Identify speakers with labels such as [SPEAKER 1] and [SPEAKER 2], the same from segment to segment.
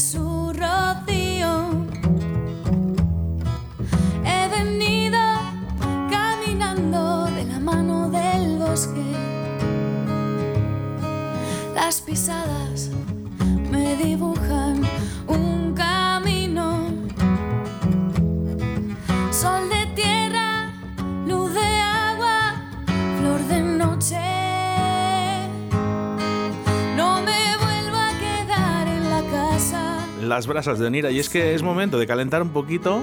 [SPEAKER 1] su Las
[SPEAKER 2] brasas de Onira. Y es que es momento de calentar un poquito,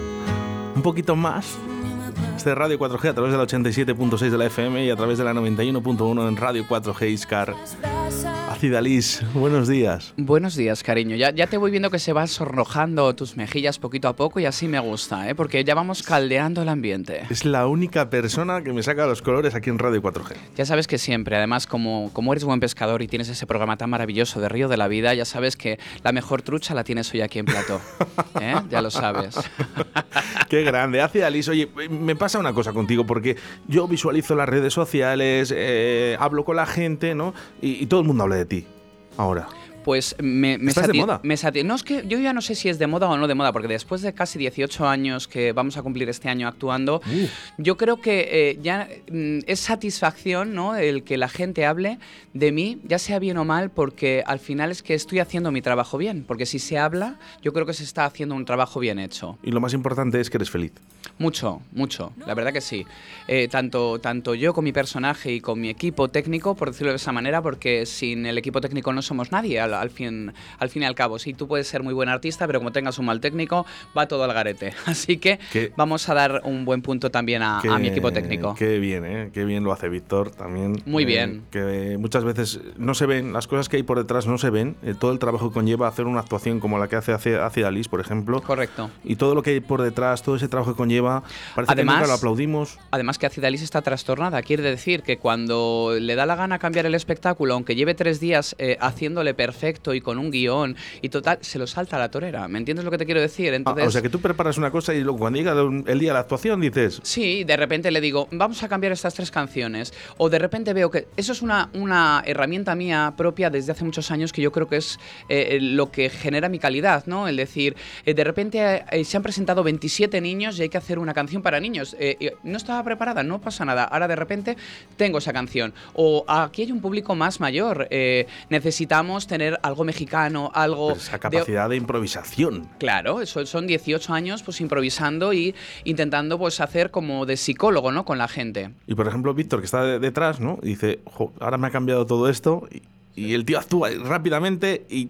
[SPEAKER 2] un poquito más. Este es Radio 4G a través de la 87.6 de la FM y a través de la 91.1 en Radio 4G Iscar. Acidalis, buenos días.
[SPEAKER 3] Buenos días, cariño. Ya, ya te voy viendo que se van sonrojando tus mejillas poquito a poco y así me gusta, ¿eh? porque ya vamos caldeando el ambiente.
[SPEAKER 2] Es la única persona que me saca los colores aquí en Radio 4G.
[SPEAKER 3] Ya sabes que siempre, además, como, como eres buen pescador y tienes ese programa tan maravilloso de Río de la Vida, ya sabes que la mejor trucha la tienes hoy aquí en Plató. ¿eh? Ya lo sabes.
[SPEAKER 2] Qué grande. Acidalis, oye, me pasa una cosa contigo porque yo visualizo las redes sociales, eh, hablo con la gente, ¿no? Y, y todo el mundo habla de ti. Ahora.
[SPEAKER 3] Pues me, me,
[SPEAKER 2] ¿Estás de moda?
[SPEAKER 3] me No, es que yo ya no sé si es de moda o no de moda, porque después de casi 18 años que vamos a cumplir este año actuando, yo creo que eh, ya mm, es satisfacción, ¿no? El que la gente hable de mí, ya sea bien o mal, porque al final es que estoy haciendo mi trabajo bien. Porque si se habla, yo creo que se está haciendo un trabajo bien hecho.
[SPEAKER 2] Y lo más importante es que eres feliz.
[SPEAKER 3] Mucho, mucho, la verdad que sí. Eh, tanto, tanto yo con mi personaje y con mi equipo técnico, por decirlo de esa manera, porque sin el equipo técnico no somos nadie, al, al fin, al fin y al cabo. Sí, tú puedes ser muy buen artista, pero como tengas un mal técnico, va todo al garete. Así que vamos a dar un buen punto también a, a mi equipo técnico.
[SPEAKER 2] Qué bien, ¿eh? Qué bien lo hace Víctor también.
[SPEAKER 3] Muy
[SPEAKER 2] Eh,
[SPEAKER 3] bien.
[SPEAKER 2] Que muchas veces no se ven, las cosas que hay por detrás no se ven. eh, todo el trabajo que conlleva hacer una actuación como la que hace Aci- Acidalis, por ejemplo.
[SPEAKER 3] Correcto.
[SPEAKER 2] Y todo lo que hay por detrás, todo ese trabajo que conlleva, parece
[SPEAKER 3] Además-
[SPEAKER 2] que nunca lo aplaudimos.
[SPEAKER 3] Además que Acidalis está trastornada. Quiere decir que cuando le da la gana cambiar el espectáculo, aunque lleve tres días eh, haciéndole perfecto y con un guion y total, se lo salta a la torera. ¿Me entiendes lo que te quiero decir?
[SPEAKER 2] Ah,
[SPEAKER 3] Entonces,
[SPEAKER 2] o sea que tú preparas una cosa y luego cuando llega el día de la actuación dices,
[SPEAKER 3] Sí, de repente le digo, vamos a cambiar estas tres canciones. O de repente veo que eso es una, una herramienta mía propia desde hace muchos años que yo creo que es eh, lo que genera mi calidad, ¿no? El decir, eh, de repente eh, se han presentado 27 niños y hay que hacer una canción para niños. Eh, no estaba preparada, no pasa nada. Ahora de repente tengo esa canción. O aquí hay un público más mayor. eh, necesitamos tener algo mexicano, algo...
[SPEAKER 2] pues, esa
[SPEAKER 3] de-
[SPEAKER 2] capacidad de, improvisación.
[SPEAKER 3] Claro, eso son 18 años pues improvisando y intentando pues hacer como de psicólogo, ¿no? Con la gente.
[SPEAKER 2] Y por ejemplo, Víctor, que está de- detrás, ¿no? Y dice, "Jo, ahora me ha cambiado todo esto. Y, y el tío actúa rápidamente y.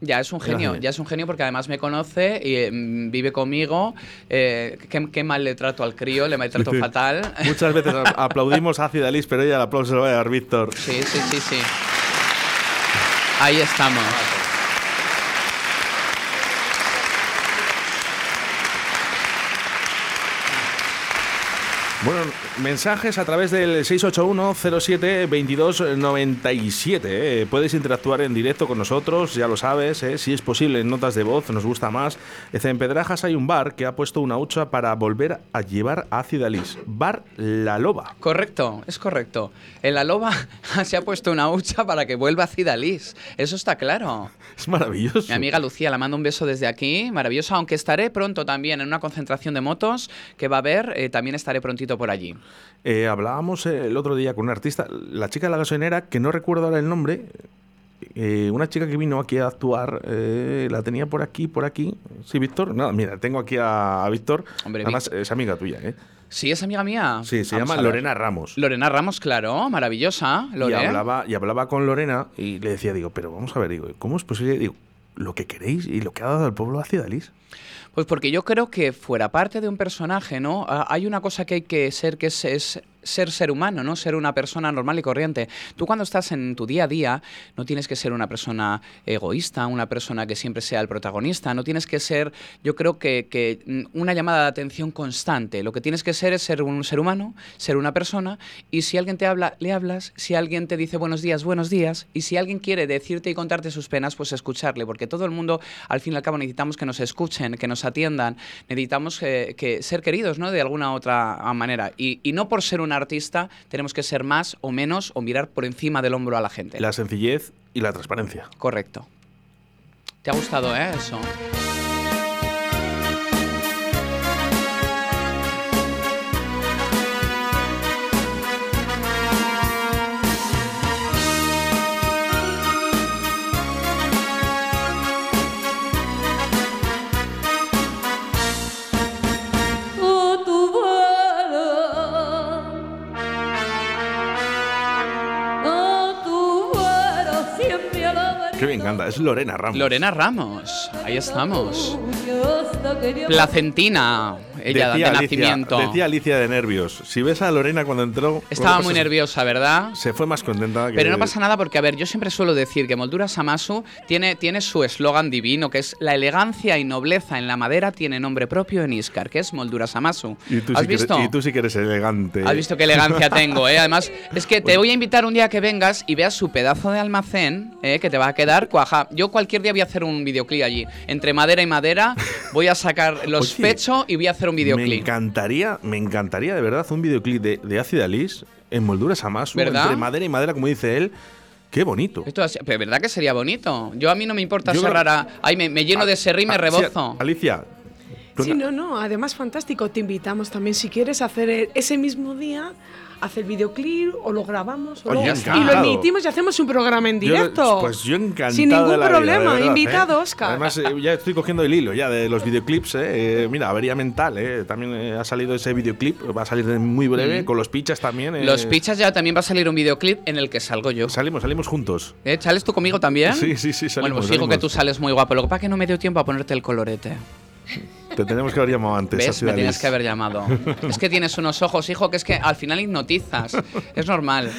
[SPEAKER 3] Ya es un genio, ya es un genio porque además me conoce y eh, vive conmigo. Eh, qué, qué mal le trato al crío, le trato
[SPEAKER 2] Dice,
[SPEAKER 3] fatal.
[SPEAKER 2] Muchas veces aplaudimos a Acidalis, pero ella el aplauso se lo va a dar Víctor.
[SPEAKER 3] Sí, sí, sí, sí. Ahí estamos.
[SPEAKER 2] Bueno, mensajes a través del 681-07-2297. ¿eh? Puedes interactuar en directo con nosotros, ya lo sabes. ¿eh? Si es posible, en notas de voz, nos gusta más. En Pedrajas hay un bar que ha puesto una hucha para volver a llevar a Cidalis. Bar La Loba.
[SPEAKER 3] Correcto, es correcto. En la loba se ha puesto una hucha para que vuelva a Cidalis. Eso está claro.
[SPEAKER 2] Es maravilloso.
[SPEAKER 3] Mi amiga Lucía, la mando un beso desde aquí, maravilloso, aunque estaré pronto también en una concentración de motos que va a haber, eh, también estaré prontito por allí.
[SPEAKER 2] Eh, hablábamos eh, el otro día con una artista, la chica de la gasolinera, que no recuerdo ahora el nombre. eh, una chica que vino aquí a actuar, eh, la tenía por aquí, por aquí. Sí, Víctor. Nada, mira, tengo aquí a, a Víctor.
[SPEAKER 3] Hombre,
[SPEAKER 2] Además, es amiga tuya, ¿eh?
[SPEAKER 3] Sí, es amiga mía.
[SPEAKER 2] Sí, se
[SPEAKER 3] Vamos
[SPEAKER 2] llama. Lorena Ramos.
[SPEAKER 3] Lorena Ramos, claro, maravillosa.
[SPEAKER 2] y, hablaba, y hablaba con Lorena y le decía, digo, pero vamos a ver, digo, ¿cómo es posible? Digo, lo que queréis y lo que ha dado el pueblo a Cidalis.
[SPEAKER 3] Pues porque yo creo que fuera parte de un personaje, ¿no? Ah, Hay una cosa que hay que ser, que es, es ser ser humano, ¿no? Ser una persona normal y corriente. Tú cuando estás en tu día a día, no tienes que ser una persona egoísta, una persona que siempre sea el protagonista, no tienes que ser, yo creo que, que una llamada de atención constante. Lo que tienes que ser es ser un ser humano, ser una persona, y si alguien te habla, le hablas, si alguien te dice buenos días, buenos días, y si alguien quiere decirte y contarte sus penas, pues escucharle, porque todo el mundo, al fin y al cabo, necesitamos que nos escuchen, que nos atiendan, necesitamos que, que ser queridos, ¿no? De alguna otra manera. Y, y no por ser un artista tenemos que ser más o menos o mirar por encima del hombro a la gente.
[SPEAKER 2] La sencillez y la transparencia.
[SPEAKER 3] Correcto. ¿Te ha gustado, eh? Eso.
[SPEAKER 2] Es Lorena Ramos.
[SPEAKER 3] Lorena Ramos, ahí estamos. Placentina, ella
[SPEAKER 2] Decía
[SPEAKER 3] de
[SPEAKER 2] Alicia-
[SPEAKER 3] nacimiento.
[SPEAKER 2] Decía Alicia de nervios. Si ves a Lorena cuando entró.
[SPEAKER 3] Estaba muy nerviosa, ¿verdad?
[SPEAKER 2] Se fue más contenta que.
[SPEAKER 3] Pero no pasa nada porque, a ver, yo siempre suelo decir que Moldura Samasu tiene, tiene su eslogan divino, que es la elegancia y nobleza en la madera tiene nombre propio en Iscar, que es Moldura Samasu.
[SPEAKER 2] Y tú,
[SPEAKER 3] ¿Has
[SPEAKER 2] sí que eres-
[SPEAKER 3] visto?
[SPEAKER 2] y tú sí que eres elegante.
[SPEAKER 3] Has visto qué elegancia tengo, ¿eh? Además, es que te voy a invitar un día que vengas y veas su pedazo de almacén, ¿eh? Que te va a quedar cuaja. Yo cualquier día voy a hacer un videoclip allí. Entre madera y madera voy a sacar los pechos y voy a hacer un
[SPEAKER 2] Me
[SPEAKER 3] videoclip.
[SPEAKER 2] encantaría, me encantaría de verdad un videoclip de, de Ácida Alice en molduras a más, entre madera y madera, como dice él. Qué bonito.
[SPEAKER 3] Esto pero verdad que sería bonito. Yo a mí no me importa
[SPEAKER 2] Yo
[SPEAKER 3] ser
[SPEAKER 2] creo-
[SPEAKER 3] rara. Ay, me, me lleno de serrí y me
[SPEAKER 2] Ah,
[SPEAKER 3] rebozo.
[SPEAKER 2] Alicia.
[SPEAKER 4] Sí, no, no, además fantástico. Te invitamos también si quieres hacer e- ese mismo día, hacer videoclip o lo grabamos o
[SPEAKER 2] Oye,
[SPEAKER 4] lo- y lo emitimos y hacemos un programa en
[SPEAKER 2] yo-
[SPEAKER 4] directo.
[SPEAKER 2] pues yo encantado.
[SPEAKER 4] Sin
[SPEAKER 2] de
[SPEAKER 4] ningún
[SPEAKER 2] la vida,
[SPEAKER 4] problema,
[SPEAKER 2] de verdad, ¿eh?
[SPEAKER 4] invitado, Óscar.
[SPEAKER 2] Además, eh, ya estoy cogiendo el hilo ya de los videoclips. eh. Eh, mira, Avería Mental, eh. también ha salido ese videoclip, va a salir muy breve, con los pichas también. eh.
[SPEAKER 3] Los pichas ya también va a salir un videoclip en el que salgo yo.
[SPEAKER 2] Salimos, salimos juntos.
[SPEAKER 3] ¿Eh? ¿Sales tú conmigo también?
[SPEAKER 2] Sí, sí, sí,
[SPEAKER 3] Bueno,
[SPEAKER 2] salimos,
[SPEAKER 3] pues digo que tú sales muy guapo. Lo que pasa es que no me dio tiempo a ponerte el colorete.
[SPEAKER 2] Te tenemos que haber llamado antes.
[SPEAKER 3] ¿Ves? Me tienes que haber llamado. es que tienes unos ojos, hijo, que es que al final hipnotizas. Es normal.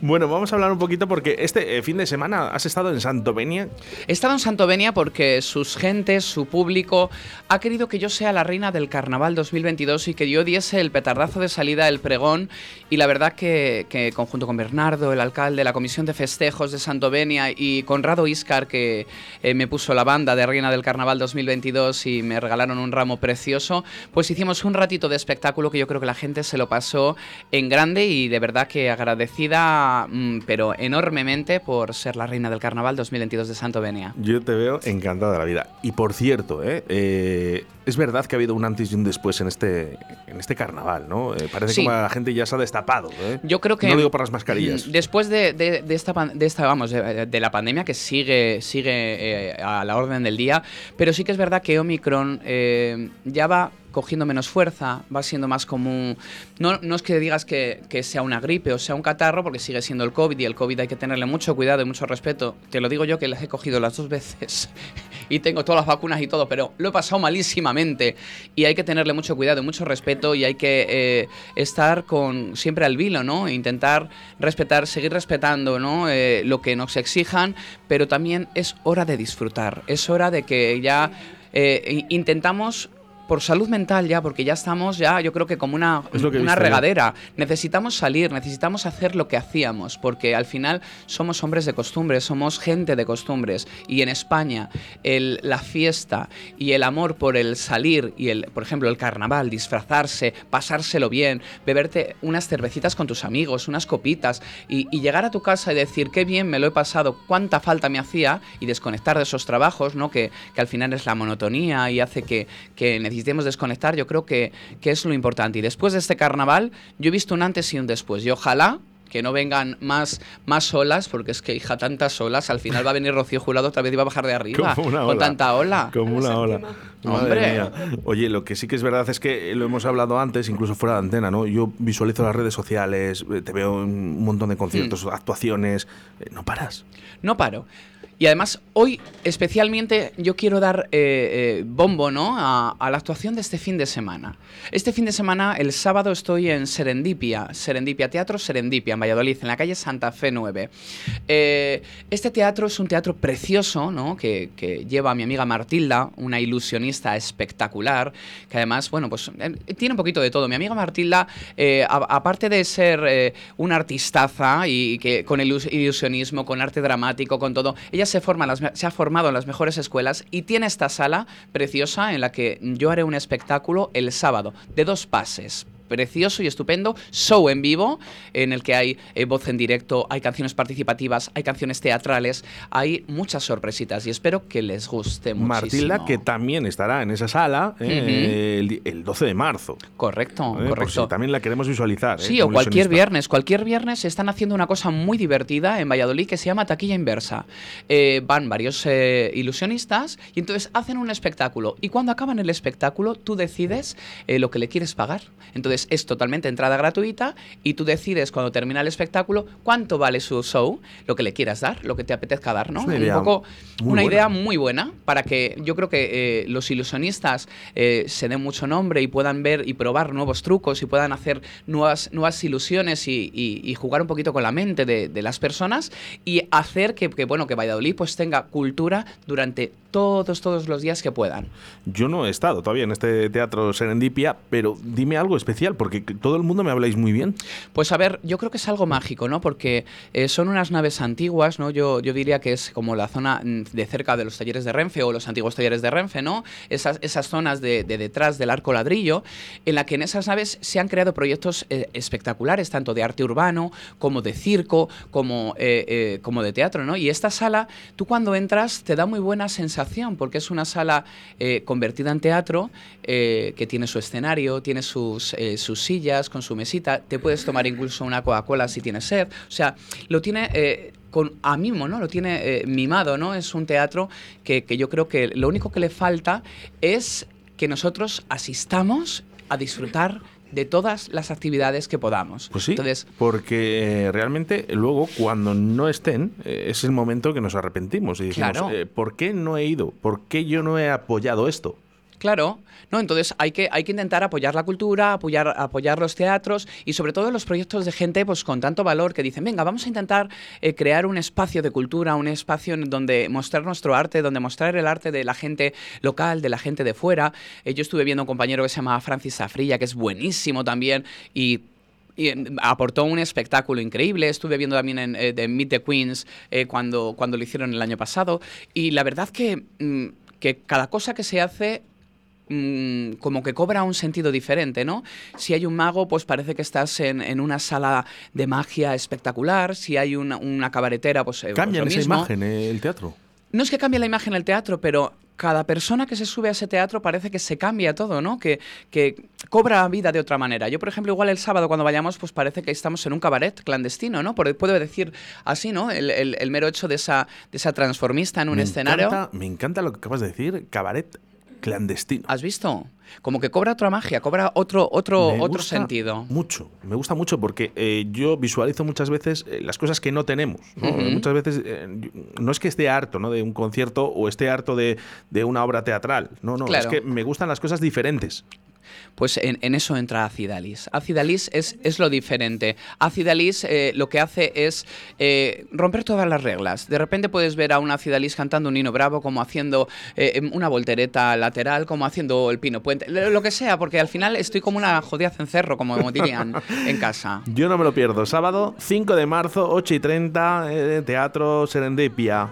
[SPEAKER 2] Bueno, vamos a hablar un poquito porque este eh, fin de semana has estado en Santovenia.
[SPEAKER 3] He estado en Santovenia porque sus gentes, su público, ha querido que yo sea la reina del carnaval 2022 y que yo diese el petardazo de salida del pregón. Y la verdad que, que conjunto con Bernardo, el alcalde, la comisión de festejos de Santovenia y Conrado Iscar, que eh, me puso la banda de reina del carnaval 2022 y me regalaron un ramo precioso, pues hicimos un ratito de espectáculo que yo creo que la gente se lo pasó en grande y de verdad que agradecida, mm, pero enormemente por ser la reina del carnaval 2022 de Santovenia.
[SPEAKER 2] Yo te veo encantada de la vida. Y por cierto, eh, eh, es verdad que ha habido un antes y un después en este, en este carnaval, ¿no? Eh, parece
[SPEAKER 3] Sí.
[SPEAKER 2] como la gente ya se ha destapado.
[SPEAKER 3] Yo creo que
[SPEAKER 2] No digo por las mascarillas.
[SPEAKER 3] mm, Después de, de- de esta, de esta vamos, de, de la pandemia que sigue, sigue a la orden del día, pero sí que es verdad que Omicron ya va cogiendo menos fuerza, va siendo más común. No, es que digas que, sea una gripe o sea un catarro, porque sigue siendo el COVID y el COVID hay que tenerle mucho cuidado y mucho respeto. Te lo digo yo que las he cogido las dos veces y tengo todas las vacunas y todo, pero lo he pasado malísimamente y hay que tenerle mucho cuidado y mucho respeto y hay que eh, estar con siempre al vilo, ¿no? E intentar respetar, seguir respetando, ¿no? Eh, lo que nos exijan, pero también es hora de disfrutar, es hora de que ya eh, intentamos por salud mental ya, porque ya estamos ya, yo creo que como una,
[SPEAKER 2] Es lo que
[SPEAKER 3] una regadera. Necesitamos salir, necesitamos hacer lo que hacíamos, porque al final somos hombres de costumbres, somos gente de costumbres. Y en España, el- la fiesta y el amor por el salir y el, por ejemplo, el carnaval, disfrazarse, pasárselo bien, beberte unas cervecitas con tus amigos, unas copitas, y, y llegar a tu casa y decir qué bien me lo he pasado, cuánta falta me hacía, y desconectar de esos trabajos, ¿no? Que, que al final es la monotonía y hace que, que necesitemos desconectar, yo creo que, que es lo importante. Y después de este carnaval, yo he visto un antes y un después. Y ojalá que no vengan más, más olas, porque es que, hija, tantas olas, al final va a venir Rocío Jurado otra vez y va a bajar de arriba.
[SPEAKER 2] Como una
[SPEAKER 3] Con
[SPEAKER 2] ola.
[SPEAKER 3] tanta ola.
[SPEAKER 2] Como una ola. Madre
[SPEAKER 3] Hombre.
[SPEAKER 2] mía. Oye, lo que sí que es verdad es que lo hemos hablado antes, incluso fuera de antena, ¿no? Yo visualizo las redes sociales, eh, te veo en un montón de conciertos,
[SPEAKER 3] Mm.
[SPEAKER 2] actuaciones. eh, no paras.
[SPEAKER 3] No paro. Y además, hoy especialmente yo quiero dar eh, eh, bombo ¿no? a, a la actuación de este fin de semana. Este fin de semana, el sábado, estoy en Serendipia, Serendipia Teatro Serendipia, en Valladolid, en la calle Santa Fe 9. Eh, este teatro es un teatro precioso ¿no? que, lleva a mi amiga Martilda, una ilusionista espectacular, que además, bueno, pues eh, tiene un poquito de todo. Mi amiga Martilda, eh, aparte de ser una artistaza y que con ilus- ilusionismo, con arte dramático, con todo, ella se, forma se ha formado en las mejores escuelas y tiene esta sala preciosa en la que yo haré un espectáculo el sábado de dos pases. Precioso y estupendo show en vivo en el que hay eh, voz en directo, hay canciones participativas, hay canciones teatrales, hay muchas sorpresitas y espero que les guste muchísimo.
[SPEAKER 2] Martilda, que también estará en esa sala eh, el, el 12 de marzo.
[SPEAKER 3] Correcto,
[SPEAKER 2] Eh,
[SPEAKER 3] correcto.
[SPEAKER 2] si también la queremos visualizar. eh,
[SPEAKER 3] Sí, o cualquier viernes. Cualquier viernes están haciendo una cosa muy divertida en Valladolid que se llama taquilla inversa. Van varios ilusionistas y entonces hacen un espectáculo. Y cuando acaban el espectáculo, tú decides lo que le quieres pagar. Entonces es totalmente entrada gratuita y tú decides cuando termina el espectáculo cuánto vale su show, lo que le quieras dar, lo que te apetezca dar, ¿no?
[SPEAKER 2] Una idea
[SPEAKER 3] un poco
[SPEAKER 2] muy
[SPEAKER 3] una
[SPEAKER 2] buena.
[SPEAKER 3] idea muy buena para que yo creo que eh, los ilusionistas eh, se den mucho nombre y puedan ver y probar nuevos trucos y puedan hacer nuevas, nuevas ilusiones y, y- y jugar un poquito con la mente de, de las personas y hacer que, que, bueno que Valladolid pues tenga cultura durante todos todos los días que puedan.
[SPEAKER 2] Yo no he estado todavía en este teatro Serendipia, pero dime algo porque todo el mundo me habláis muy bien.
[SPEAKER 3] Pues a ver, yo creo que es algo mágico, ¿no? Porque eh, son unas naves antiguas, ¿no? Yo, yo diría que es como la zona mm, de cerca de los talleres de Renfe o los antiguos talleres de Renfe, ¿no? Esas, esas zonas de, de detrás del arco ladrillo, en la que en esas naves se han creado proyectos eh, espectaculares, tanto de arte urbano como de circo, como, eh, como de teatro, ¿no? Y esta sala, tú cuando entras te da muy buena sensación, porque es una sala convertida en teatro, que tiene su escenario, tiene sus, eh, sus sillas con su mesita, te puedes tomar incluso una Coca-Cola si tienes sed, o sea, lo tiene... eh, con, a mimo, ¿no? Lo tiene eh, mimado, ¿no? Es un teatro que, que yo creo que lo único que le falta es que nosotros asistamos a disfrutar de todas las actividades que podamos.
[SPEAKER 2] Pues sí,
[SPEAKER 3] Entonces,
[SPEAKER 2] porque eh, realmente luego cuando no estén eh, es el momento que nos arrepentimos y decimos,
[SPEAKER 3] Claro.
[SPEAKER 2] eh, ¿por qué no he ido? ¿Por qué yo no he apoyado esto?
[SPEAKER 3] Claro, no, entonces hay que, hay que intentar apoyar la cultura, apoyar, apoyar los teatros y sobre todo los proyectos de gente pues, con tanto valor que dicen, venga, vamos a intentar eh, crear un espacio de cultura, un espacio donde mostrar nuestro arte, donde mostrar el arte de la gente local, de la gente de fuera. Eh, yo estuve viendo un compañero que se llama Francis Safrilla, que es buenísimo también y y eh, aportó un espectáculo increíble. Estuve viendo también en eh, de Meet the Queens eh, cuando, cuando lo hicieron el año pasado. Y la verdad que, mm, que cada cosa que se hace mm, como que cobra un sentido diferente, ¿no? Si hay un mago, pues parece que estás en, en una sala de magia espectacular. Si hay una, una cabaretera, pues... eh,
[SPEAKER 2] Cambian
[SPEAKER 3] pues
[SPEAKER 2] esa imagen eh, el teatro.
[SPEAKER 3] No es que cambie la imagen del teatro, pero cada persona que se sube a ese teatro parece que se cambia todo, ¿no? Que, que cobra vida de otra manera. Yo, por ejemplo, igual el sábado cuando vayamos, pues parece que estamos en un cabaret clandestino, ¿no? Por- Puedo decir así, ¿no? El, el- el mero hecho de esa, de esa transformista en un
[SPEAKER 2] me
[SPEAKER 3] escenario.
[SPEAKER 2] Encanta, me encanta lo que acabas de decir, cabaret clandestino.
[SPEAKER 3] ¿Has visto? Como que cobra otra magia, cobra otro, otro,
[SPEAKER 2] Me
[SPEAKER 3] otro
[SPEAKER 2] gusta
[SPEAKER 3] sentido.
[SPEAKER 2] Mucho, me gusta mucho porque eh, yo visualizo muchas veces eh, las cosas que no tenemos. Muchas veces eh, no es que esté harto ¿no? de un concierto o esté harto de, de una obra teatral. No, no,
[SPEAKER 3] Claro.
[SPEAKER 2] es que me gustan las cosas diferentes.
[SPEAKER 3] Pues en, en eso entra Acidalis. Acidalis es, es lo diferente. Acidalis eh, lo que hace es eh, romper todas las reglas. De repente puedes ver a un Acidalis cantando un Nino Bravo, como haciendo eh, una voltereta lateral, como haciendo el Pino Puente, lo lo que sea, porque al final estoy como una jodida cencerro, como dirían en casa.
[SPEAKER 2] Yo no me lo pierdo. Sábado 5 de marzo, 8 y 30, eh, Teatro Serendipia.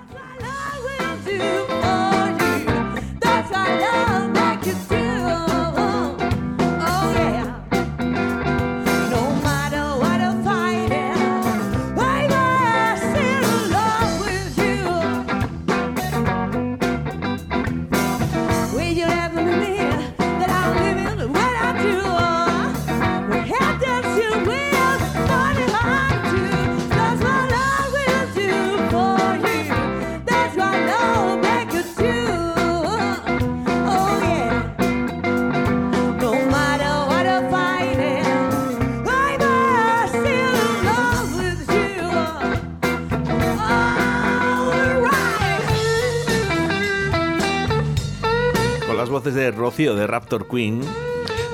[SPEAKER 2] De Raptor Queen.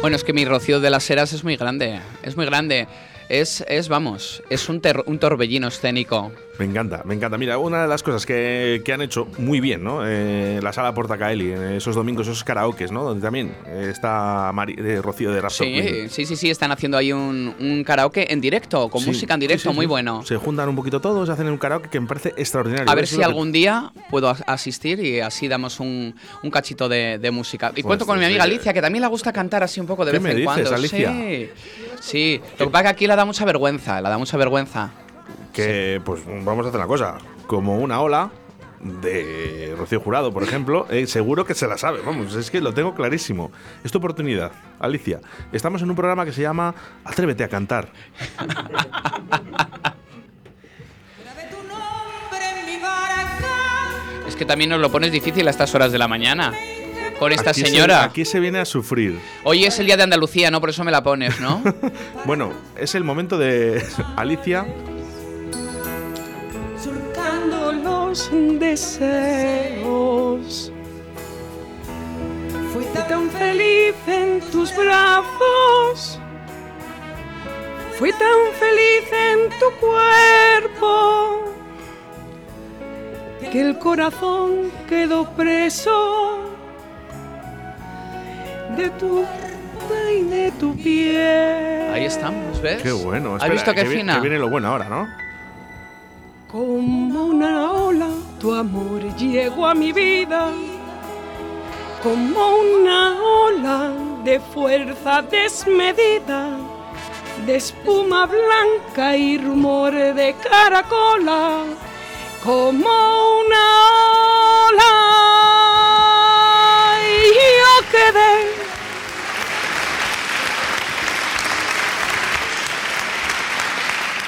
[SPEAKER 3] Bueno, es que mi Rocío de las Heras es muy grande, es muy grande. Es, es vamos, es un, un torbellino escénico.
[SPEAKER 2] Me encanta, me encanta. Mira, una de las cosas que, que han hecho muy bien, ¿no? Eh, la sala Portacaeli, en esos domingos, esos karaokes, ¿no? Donde también eh, está Mari- eh, Rocío de Raptor
[SPEAKER 3] Sí, sí, sí, sí, están haciendo ahí un, un karaoke en directo, con
[SPEAKER 2] Sí,
[SPEAKER 3] música en directo,
[SPEAKER 2] sí,
[SPEAKER 3] muy bueno.
[SPEAKER 2] Se juntan un poquito todos, hacen un karaoke que me parece extraordinario.
[SPEAKER 3] A ver si
[SPEAKER 2] que-
[SPEAKER 3] algún día puedo as- asistir y así damos un, un cachito de, de música. Y
[SPEAKER 2] Pues,
[SPEAKER 3] cuento con mi amiga Alicia, que también le gusta cantar así un poco de
[SPEAKER 2] ¿Qué
[SPEAKER 3] vez
[SPEAKER 2] me
[SPEAKER 3] en
[SPEAKER 2] dices,
[SPEAKER 3] cuando.
[SPEAKER 2] Alicia?
[SPEAKER 3] Sí, sí. Lo que pasa es que aquí le da mucha vergüenza, le da mucha vergüenza.
[SPEAKER 2] Que, pues, vamos a hacer una cosa. Como una ola de Rocío Jurado, por ejemplo, eh, seguro que se la sabe. Vamos, es que lo tengo clarísimo. Es tu oportunidad, Alicia. Estamos en un programa que se llama Atrévete a cantar.
[SPEAKER 3] Es que también nos lo pones difícil a estas horas de la mañana. Con esta
[SPEAKER 2] Aquí se-
[SPEAKER 3] señora.
[SPEAKER 2] aquí se viene a sufrir.
[SPEAKER 3] Hoy es el día de Andalucía, ¿no? Por eso me la pones, ¿no?
[SPEAKER 2] Bueno, es el momento de Alicia.
[SPEAKER 4] surcando los deseos. Fui tan feliz en tus brazos. Fui tan feliz en tu cuerpo. Que el corazón quedó preso de tu y de tu piel.
[SPEAKER 3] Ahí estamos, ¿ves?
[SPEAKER 2] Qué bueno.
[SPEAKER 3] ¿Has
[SPEAKER 2] Espera,
[SPEAKER 3] visto qué
[SPEAKER 2] que vi-
[SPEAKER 3] fina?
[SPEAKER 2] Que viene lo bueno ahora, ¿no?
[SPEAKER 4] Como una ola, tu amor llegó a mi vida. Como una ola de fuerza desmedida, de espuma blanca y rumor de caracola. Como una ola,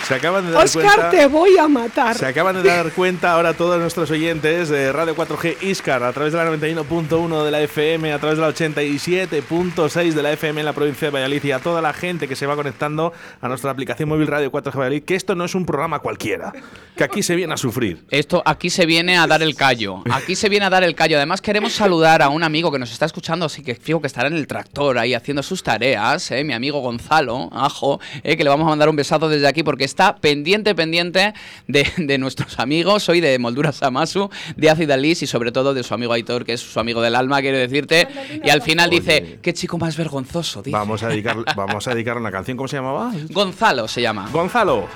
[SPEAKER 2] Se acaban de dar
[SPEAKER 4] Oscar,
[SPEAKER 2] cuenta.
[SPEAKER 4] te voy a matar.
[SPEAKER 2] Se acaban de dar cuenta ahora todos nuestros oyentes de Radio 4G Iscar a través de la 91.1 de la FM, a través de la 87.6 de la FM en la provincia de Valladolid y a toda la gente que se va conectando a nuestra aplicación móvil Radio 4G Valladolid, que esto no es un programa cualquiera, que aquí se viene a sufrir.
[SPEAKER 3] Esto aquí se viene a dar el callo. Aquí se viene a dar el callo. Además queremos saludar a un amigo que nos está escuchando, así que fijo que estará en el tractor ahí haciendo sus tareas, ¿eh? mi amigo Gonzalo, ajo, ¿eh? que le vamos a mandar un besazo desde aquí porque está pendiente, pendiente de, de nuestros amigos, hoy de Moldura Samasu, de Acid Alice y sobre todo de su amigo Aitor, que es su amigo del alma, quiero decirte. Y al final dice, qué chico más vergonzoso, dice.
[SPEAKER 2] Vamos a dedicar, vamos a dedicar una canción, ¿cómo se llamaba?
[SPEAKER 3] Gonzalo se llama.
[SPEAKER 2] Gonzalo.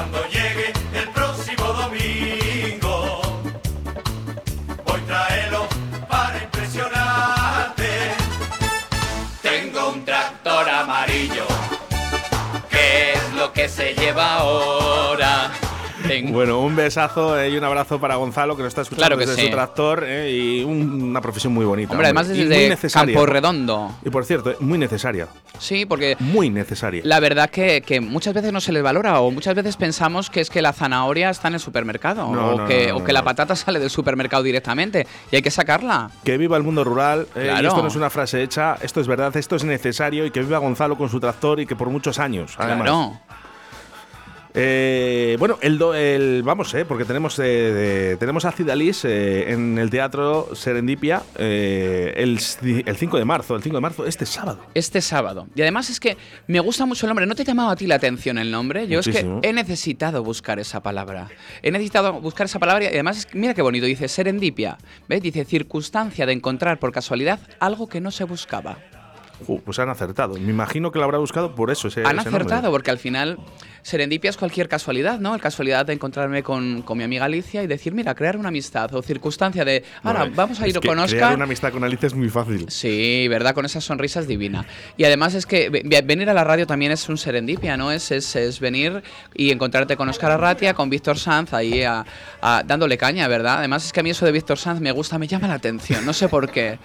[SPEAKER 5] Cuando llegue el próximo domingo, voy traerlo para impresionarte. Tengo un tractor amarillo,
[SPEAKER 3] ¿Qué es lo que se lleva ahora?
[SPEAKER 2] Bueno, un besazo eh, y un abrazo para Gonzalo que nos está escuchando
[SPEAKER 3] Claro que
[SPEAKER 2] desde
[SPEAKER 3] sí.
[SPEAKER 2] su tractor eh, y un- una profesión muy bonita.
[SPEAKER 3] Hombre, además
[SPEAKER 2] y necesaria.
[SPEAKER 3] Campo Redondo.
[SPEAKER 2] Y por cierto, muy necesaria.
[SPEAKER 3] Sí, porque
[SPEAKER 2] Muy necesaria.
[SPEAKER 3] la verdad que, que muchas veces no se les valora o muchas veces pensamos que es que la zanahoria está en el supermercado
[SPEAKER 2] No,
[SPEAKER 3] o,
[SPEAKER 2] no,
[SPEAKER 3] que,
[SPEAKER 2] no,
[SPEAKER 3] o que la patata sale del supermercado directamente y hay que sacarla.
[SPEAKER 2] Que viva el mundo rural. eh, y
[SPEAKER 3] Claro.
[SPEAKER 2] esto no es una frase hecha, esto es verdad, esto es necesario y que viva Gonzalo con su tractor y que por muchos años. Además.
[SPEAKER 3] Claro.
[SPEAKER 2] Eh, bueno, el, do- el- vamos, eh, porque tenemos eh, tenemos a Cidalis eh, en el Teatro Serendipia eh, el, el 5 de marzo, el 5 de marzo, este sábado.
[SPEAKER 3] Este sábado. Y además es que me gusta mucho el nombre. ¿No te ha llamado a ti la atención el nombre? Yo
[SPEAKER 2] Muchísimo.
[SPEAKER 3] es que he necesitado buscar esa palabra. He necesitado buscar esa palabra y además, es mira qué bonito. Dice serendipia. ¿Ves? Dice circunstancia de encontrar por casualidad algo que no se buscaba.
[SPEAKER 2] Pues han acertado. Me imagino que lo habrá buscado por eso. Ese,
[SPEAKER 3] Han
[SPEAKER 2] ese nombre.
[SPEAKER 3] acertado, porque al final serendipia es cualquier casualidad, ¿no? El casualidad de encontrarme con, con mi amiga Alicia y decir, mira, crear una amistad o circunstancia de, ahora vamos a ir con
[SPEAKER 2] Crear
[SPEAKER 3] Oscar.
[SPEAKER 2] una amistad con Alicia es muy fácil.
[SPEAKER 3] Sí, verdad, con esas sonrisas divina. Y además es que ve- ve- venir a la radio también es un serendipia, ¿no? Es, es, es venir y encontrarte con Oscar Arratia, con Víctor Sanz ahí a- a- dándole caña, ¿verdad? Además es que a mí eso de Víctor Sanz me gusta, me llama la atención, no sé por qué.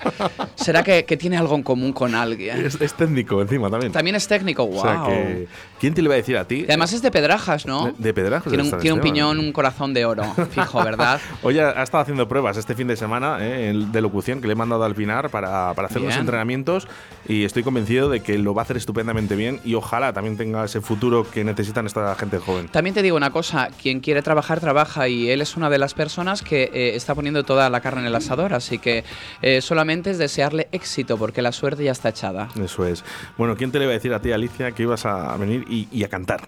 [SPEAKER 3] ¿Será que, que tiene algo en común con alguien?
[SPEAKER 2] Es, es técnico encima también.
[SPEAKER 3] También es técnico, wow.
[SPEAKER 2] O sea que, ¿Quién te lo iba a decir a ti?
[SPEAKER 3] Y además es de Pedrajas, ¿no?
[SPEAKER 2] De- de Pedrajas
[SPEAKER 3] Tiene un, tiene un piñón, un corazón de oro, fijo, ¿verdad?
[SPEAKER 2] Hoy ha, estado haciendo pruebas este fin de semana eh, de locución que le he mandado al Pinar para, para hacer los entrenamientos y estoy convencido de que lo va a hacer estupendamente bien y ojalá también tenga ese futuro que necesitan esta gente joven.
[SPEAKER 3] También te digo una cosa, quien quiere trabajar, trabaja y él es una de las personas que eh, está poniendo toda la carne en el asador, así que eh, solamente es desearle éxito porque la suerte ya está echada.
[SPEAKER 2] Eso es. Bueno, ¿quién te le iba a decir a ti, Alicia, que ibas a venir y, y a cantar?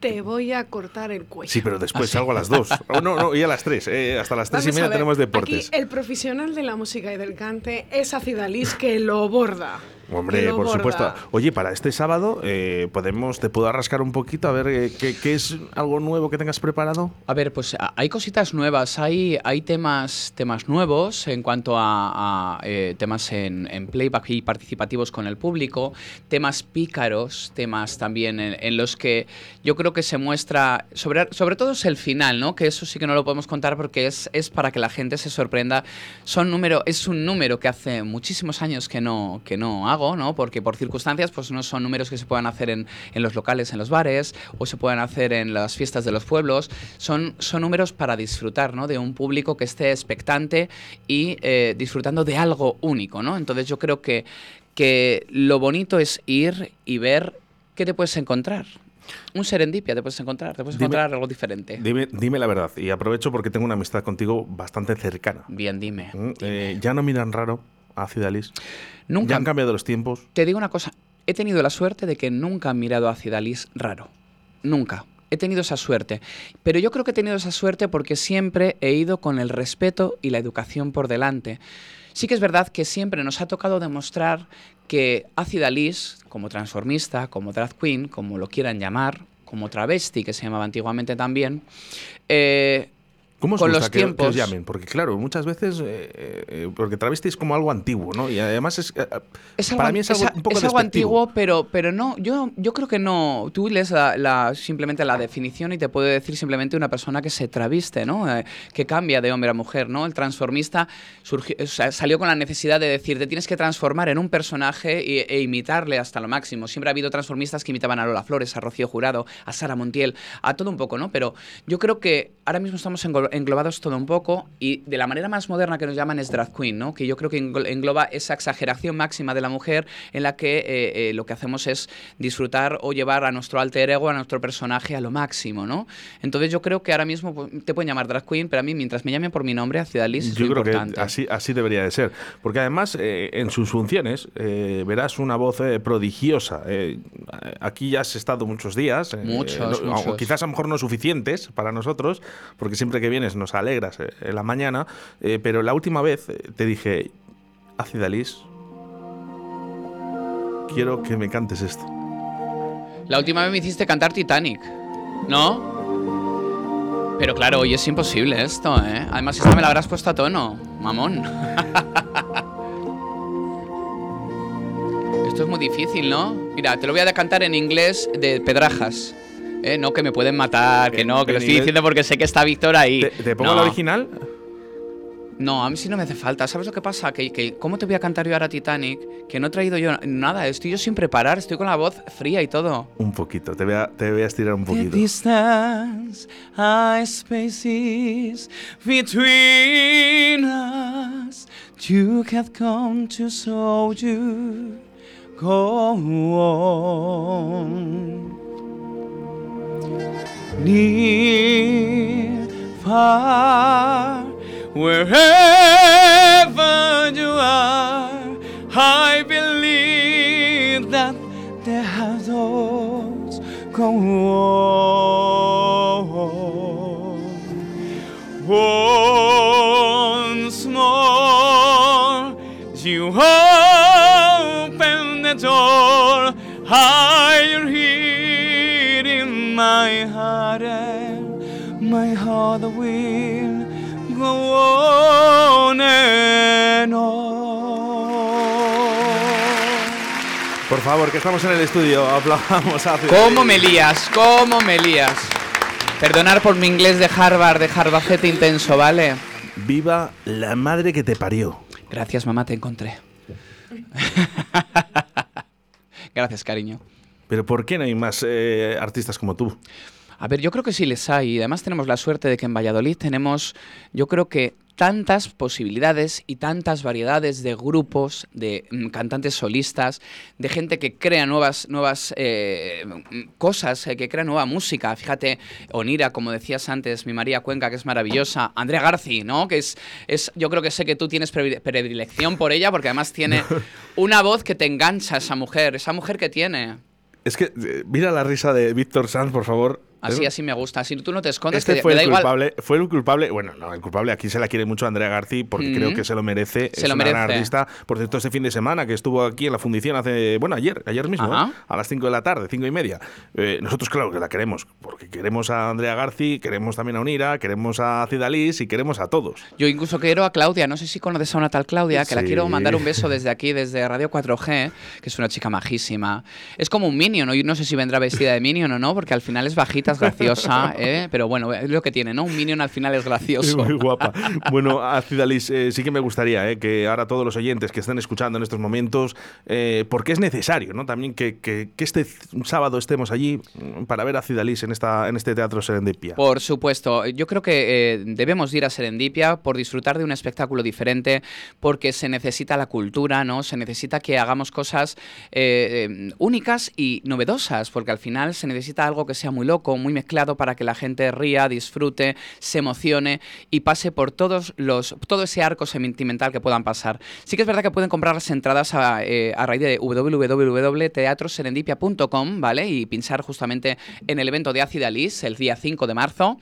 [SPEAKER 4] Te voy a cortar el cuello.
[SPEAKER 2] Sí, pero después salgo a las dos. Oh, no, no, y a las tres. eh, hasta las tres
[SPEAKER 4] Vamos
[SPEAKER 2] y media
[SPEAKER 4] ver,
[SPEAKER 2] tenemos deportes.
[SPEAKER 4] Aquí el profesional de la música y del cante es Acidalis que lo borda.
[SPEAKER 2] Hombre, por supuesto. Oye, para este sábado, eh, podemos, te puedo rascar un poquito a ver eh, qué, qué es algo nuevo que tengas preparado.
[SPEAKER 3] A ver, pues hay cositas nuevas, hay, hay temas, temas nuevos en cuanto a, a, eh, temas en, en playback y participativos con el público, temas pícaros, temas también en, en los que yo creo que se muestra, sobre, sobre todo es el final, ¿no? Que eso sí que no lo podemos contar porque es, es para que la gente se sorprenda. Son número, es un número que hace muchísimos años que no, que no hago, ¿no? Porque por circunstancias, pues no son números que se puedan hacer en, en los locales, en los bares, o se puedan hacer en las fiestas de los pueblos. Son, son números para disfrutar, ¿no? De un público que esté expectante y eh, disfrutando de algo único, ¿no? Entonces yo creo que, que lo bonito es ir y ver qué te puedes encontrar. Un serendipia te puedes encontrar, te puedes
[SPEAKER 2] Dime-
[SPEAKER 3] encontrar algo diferente.
[SPEAKER 2] Dime, dime la verdad, y aprovecho porque tengo una amistad contigo bastante cercana.
[SPEAKER 3] Bien, dime.
[SPEAKER 2] Mm, eh, ya no miran raro a Cidalis.
[SPEAKER 3] Nunca
[SPEAKER 2] Ya han cambiado los tiempos.
[SPEAKER 3] Te digo una cosa, he tenido la suerte de que nunca han mirado a Cidalis raro. Nunca. He tenido esa suerte. Pero yo creo que he tenido esa suerte porque siempre he ido con el respeto y la educación por delante. Sí que es verdad que siempre nos ha tocado demostrar que Acid Alice, como transformista, como drag queen, como lo quieran llamar, como travesti, que se llamaba antiguamente también, eh,
[SPEAKER 2] ¿Cómo os
[SPEAKER 3] Con
[SPEAKER 2] gusta
[SPEAKER 3] los
[SPEAKER 2] que, que os
[SPEAKER 3] tiempos.
[SPEAKER 2] llamen? Porque claro, muchas veces, eh, eh, porque travesti es como algo antiguo, ¿no? Y además es, eh,
[SPEAKER 3] Es algo,
[SPEAKER 2] para mí es algo un poco
[SPEAKER 3] es algo antiguo, pero, pero no, yo, yo creo que no. Tú lees la, la- simplemente la definición y te puede decir simplemente una persona que se traviste, ¿no? Que cambia de hombre a mujer, ¿no? El transformista surgió- o sea, salió con la necesidad de decir, te tienes que transformar en un personaje y- e, imitarle hasta lo máximo. Siempre ha habido transformistas que imitaban a Lola Flores, a Rocío Jurado, a Sara Montiel, a todo un poco, ¿no? Pero yo creo que ahora mismo estamos englo- englobados todo un poco y de la manera más moderna que nos llaman es drag queen, ¿no? Que yo creo que englo- engloba esa exageración máxima de la mujer en la que eh, eh, lo que hacemos es disfrutar o llevar a nuestro alter ego, a nuestro personaje a lo máximo, ¿no? Entonces yo creo que ahora mismo pues, te pueden llamar drag queen, pero a mí mientras me llamen por mi nombre, Ciudad Liz, es
[SPEAKER 2] Yo
[SPEAKER 3] lo
[SPEAKER 2] creo
[SPEAKER 3] importante.
[SPEAKER 2] que así, así debería de ser. Porque además, eh, en sus funciones, eh, verás una voz eh, prodigiosa. Eh, aquí ya has estado muchos días.
[SPEAKER 3] Muchos,
[SPEAKER 2] no-
[SPEAKER 3] muchos.
[SPEAKER 2] Quizás a lo mejor no suficientes para nosotros, porque siempre que vienes nos alegras eh, en la mañana. eh, pero la última vez eh, te dije, Ácida Liz, quiero que me cantes esto.
[SPEAKER 3] La última vez me hiciste cantar Titanic, ¿no? Pero claro, hoy es imposible esto, ¿eh? Además, esta me la habrás puesto a tono, mamón. Esto es muy difícil, ¿no? Mira, te lo voy a cantar en inglés de pedrajas. ¿Eh? No, que me pueden matar, que no, que lo estoy diciendo porque sé que está Víctor ahí.
[SPEAKER 2] ¿Te, te pongo
[SPEAKER 3] No.
[SPEAKER 2] la original?
[SPEAKER 3] No, a mí sí no me hace falta. ¿Sabes lo que pasa? Que, que ¿cómo te voy a cantar yo ahora Titanic? Que no he traído yo nada. Estoy yo sin preparar. Estoy con la voz fría y todo.
[SPEAKER 2] Un poquito, te voy a, te voy a estirar un
[SPEAKER 3] The
[SPEAKER 2] poquito.
[SPEAKER 3] distance, high spaces between us. You have come to show you go on. Near, far, wherever you are, I believe that the shadows go on.
[SPEAKER 2] Favor, que estamos en el estudio, aplaudamos a
[SPEAKER 3] ¿Cómo me lías? ¿Cómo me lías? Perdonar por mi inglés de Harvard, de Harvard intenso, ¿vale?
[SPEAKER 2] Viva la madre que te parió.
[SPEAKER 3] Gracias, mamá, te encontré. Gracias, cariño.
[SPEAKER 2] Pero ¿por qué no hay más eh, artistas como tú?
[SPEAKER 3] A ver, yo creo que sí les hay. Además tenemos la suerte de que en Valladolid tenemos, yo creo que tantas posibilidades y tantas variedades de grupos, de mm, cantantes solistas, de gente que crea nuevas, nuevas eh, cosas, eh, que crea nueva música. Fíjate, Onira, como decías antes, mi María Cuenca, que es maravillosa, Andrea Garci, ¿no? Que es, es yo creo que sé que tú tienes pre- predilección por ella, porque además tiene una voz que te engancha esa mujer, esa mujer que tiene.
[SPEAKER 2] Es que eh, mira la risa de Víctor Sanz, por favor.
[SPEAKER 3] Así, así me gusta. Si tú no te escondes,
[SPEAKER 2] Este
[SPEAKER 3] que
[SPEAKER 2] fue
[SPEAKER 3] me da
[SPEAKER 2] el
[SPEAKER 3] igual.
[SPEAKER 2] culpable, fue el culpable, bueno, no, el culpable, aquí se la quiere mucho a Andrea Garci porque
[SPEAKER 3] Mm.
[SPEAKER 2] creo que se lo merece,
[SPEAKER 3] Se
[SPEAKER 2] es
[SPEAKER 3] lo
[SPEAKER 2] una gran
[SPEAKER 3] merece.
[SPEAKER 2] artista. Por cierto, este fin de semana que estuvo aquí en la fundición hace, bueno, ayer, ayer mismo. ¿eh? a las 5 de la tarde, 5 y media. Eh, nosotros claro que la queremos, porque queremos a Andrea Garci, queremos también a Unira, queremos a Cidalis y queremos a todos.
[SPEAKER 3] Yo incluso quiero a Claudia, no sé si conoces a una tal Claudia, que la quiero mandar un beso desde aquí, desde Radio 4G, que es una chica majísima. Es como un Minion, ¿no? Yo no sé si vendrá vestida de Minion o no, porque al final es bajita, es graciosa, ¿eh? pero bueno, es lo que tiene, ¿no? Un Minion al final es
[SPEAKER 2] Es
[SPEAKER 3] gracioso.
[SPEAKER 2] muy guapa. Bueno, a Cidalis, eh, sí que me gustaría eh, que ahora todos los oyentes que estén escuchando en estos momentos, eh, porque es necesario, ¿no? También que, que- que este sábado estemos allí mm, para ver a Cidalis en, esta, en este teatro Serendipia.
[SPEAKER 3] Por supuesto, yo creo que eh, debemos ir a Serendipia por disfrutar de un espectáculo diferente, porque se necesita la cultura, ¿no? Se necesita que hagamos cosas únicas y novedosas, porque al final se necesita algo que sea muy loco, muy mezclado para que la gente ría, disfrute, se emocione y pase por todos los todo ese arco sentimental que puedan pasar. Sí que es verdad que pueden comprar las entradas a, eh, a raíz de www.teatroserendipia.com, ¿vale? Y pinchar justamente en el evento de Acid Alice el día 5 de marzo.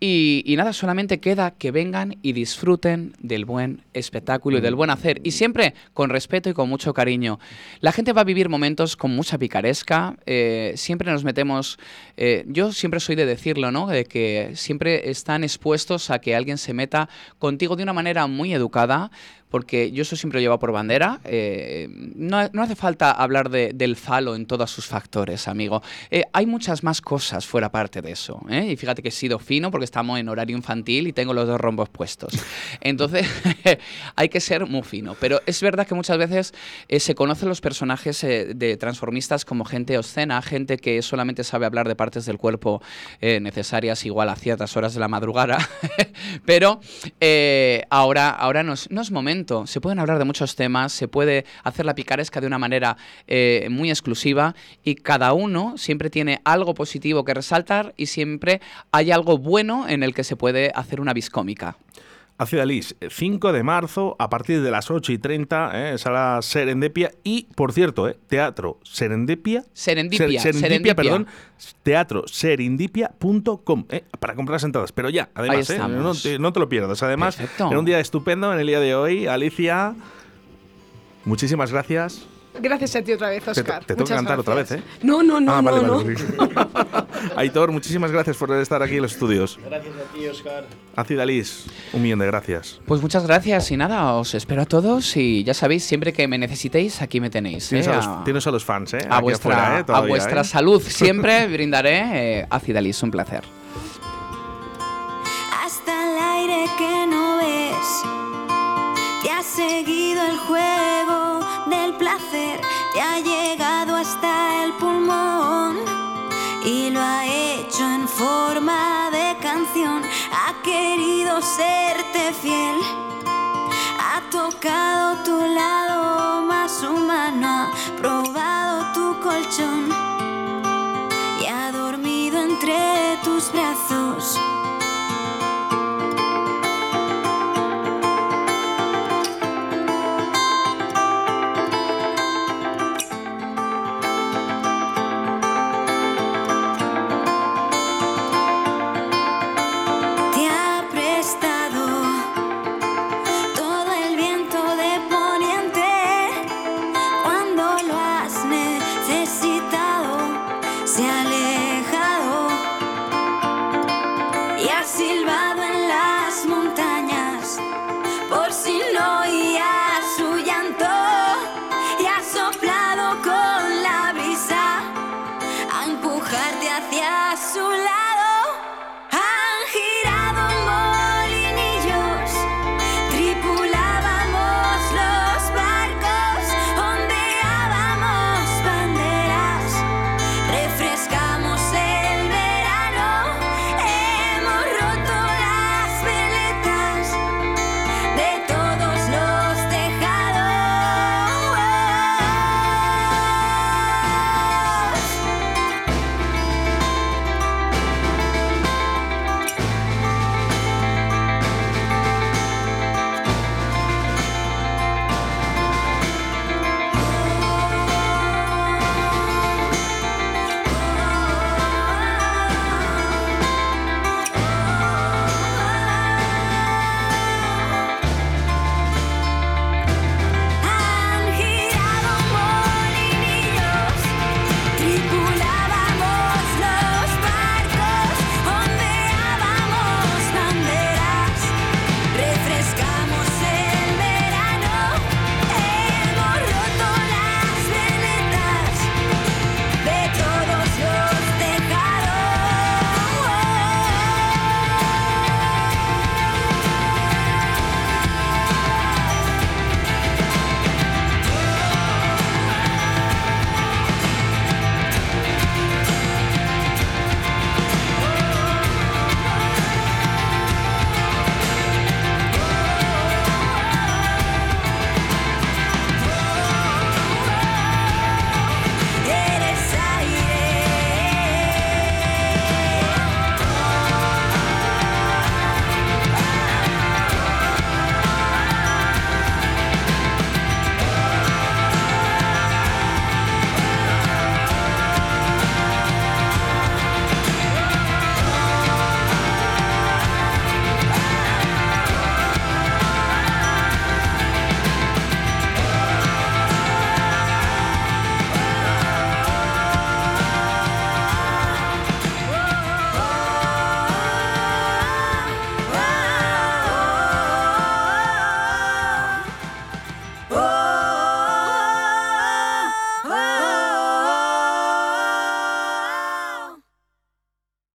[SPEAKER 3] Y, y nada, solamente queda que vengan y disfruten del buen espectáculo y del buen hacer. Y siempre con respeto y con mucho cariño. La gente va a vivir momentos con mucha picaresca. eh, siempre nos metemos. eh, yo siempre soy de decirlo, ¿no? De que siempre están expuestos a que alguien se meta contigo de una manera muy educada. Porque yo eso siempre lo llevo por bandera. eh, no, no hace falta hablar de- del falo en todos sus factores, amigo. Eh, hay muchas más cosas fuera parte de eso. ¿eh? Y fíjate que he sido fino porque estamos en horario infantil y tengo los dos rombos puestos. Entonces, hay que ser muy fino. Pero es verdad que muchas veces eh, se conocen los personajes de transformistas como gente obscena, gente que solamente sabe hablar de partes del cuerpo necesarias igual a ciertas horas de la madrugada. Pero ahora, ahora no, es, no es momento. Se pueden hablar de muchos temas, se puede hacer la picaresca de una manera eh, muy exclusiva y cada uno siempre tiene algo positivo que resaltar y siempre hay algo bueno en el que se puede hacer una viscómica.
[SPEAKER 2] A Cidalis, 5 de marzo, a partir de las 8 y 30, eh, sala Serendipia y, por cierto, eh, teatro Serendipia.
[SPEAKER 3] Serendipia,
[SPEAKER 2] Ser-
[SPEAKER 3] Serendipia.
[SPEAKER 2] perdón. Teatro serendipia.com eh, para comprar las entradas. Pero ya, además, eh, no, te, no te lo pierdas. Además,
[SPEAKER 3] Perfecto.
[SPEAKER 2] en un día estupendo, en el día de hoy, Alicia, muchísimas gracias.
[SPEAKER 4] Gracias a ti otra vez,
[SPEAKER 2] Te,
[SPEAKER 4] Oscar.
[SPEAKER 2] te tengo que cantar otra vez, ¿eh?
[SPEAKER 4] No, no, no,
[SPEAKER 2] ah,
[SPEAKER 4] no,
[SPEAKER 2] vale,
[SPEAKER 4] no.
[SPEAKER 2] vale. Aitor, muchísimas gracias por estar aquí en los estudios.
[SPEAKER 6] Gracias a ti, Oscar.
[SPEAKER 2] A Cidalis, un millón de gracias.
[SPEAKER 3] Pues muchas gracias y nada, os espero a todos y ya sabéis, siempre que me necesiteis, aquí me tenéis.
[SPEAKER 2] Tienes,
[SPEAKER 3] ¿eh?
[SPEAKER 2] a, los,
[SPEAKER 3] A-
[SPEAKER 2] tienes a los fans, ¿eh?
[SPEAKER 3] a
[SPEAKER 2] Aquí
[SPEAKER 3] vuestra,
[SPEAKER 2] afuera, ¿eh?
[SPEAKER 3] a vuestra
[SPEAKER 2] ¿eh?
[SPEAKER 3] salud siempre brindaré eh, Acidalis, un placer.
[SPEAKER 1] hasta el aire que no ves. Te ha seguido el juego del placer, te ha llegado hasta el pulmón y lo ha hecho en forma de canción. Ha querido serte fiel, ha tocado tu lado más humano, ha probado tu colchón y ha dormido entre tus brazos.